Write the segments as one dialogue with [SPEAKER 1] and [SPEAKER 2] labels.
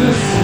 [SPEAKER 1] Jesus.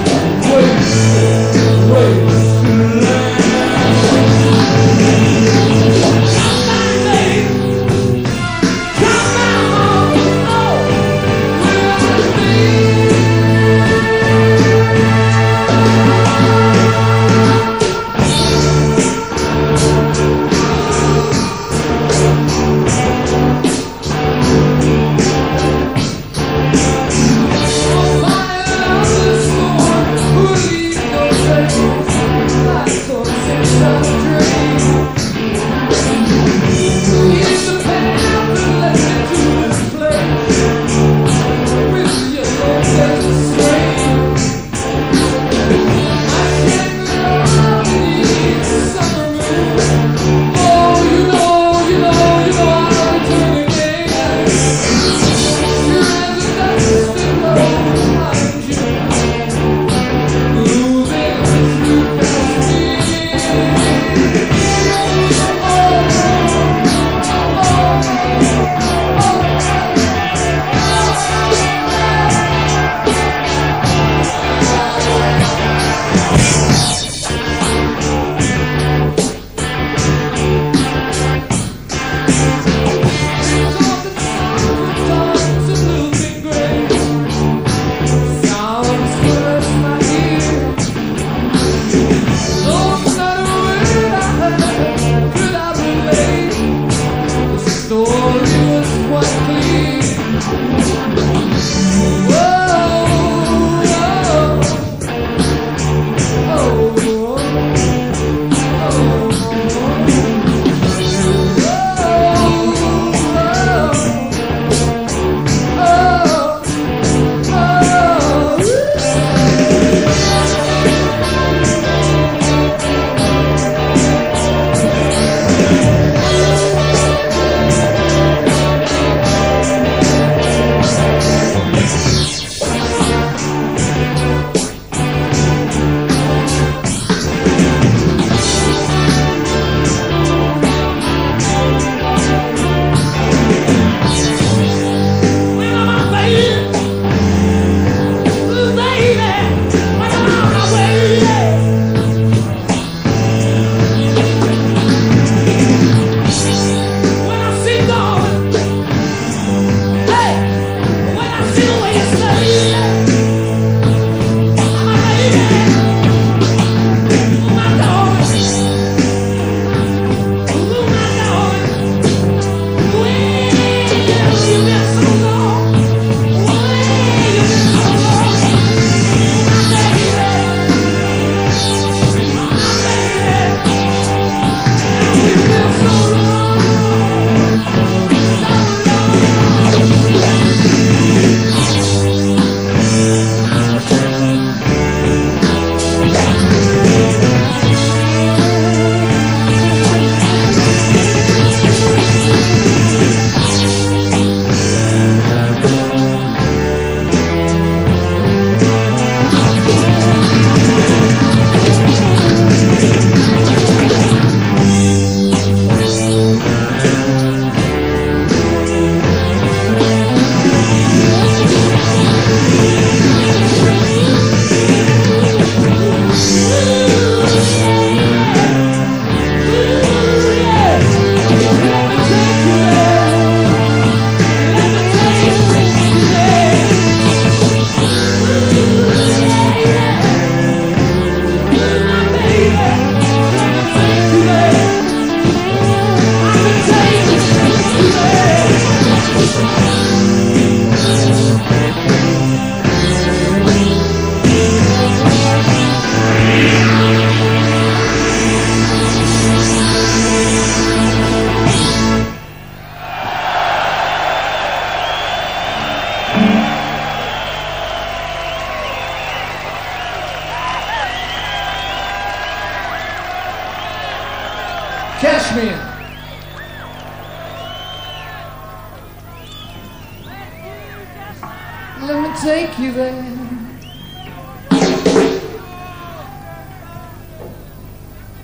[SPEAKER 1] Let me take you there.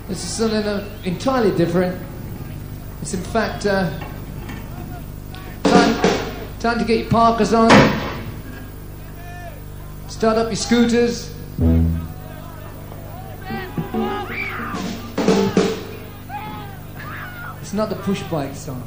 [SPEAKER 1] This is something entirely different. It's in fact uh, time, time to get your parkers on, start up your scooters. It's not the push bike song.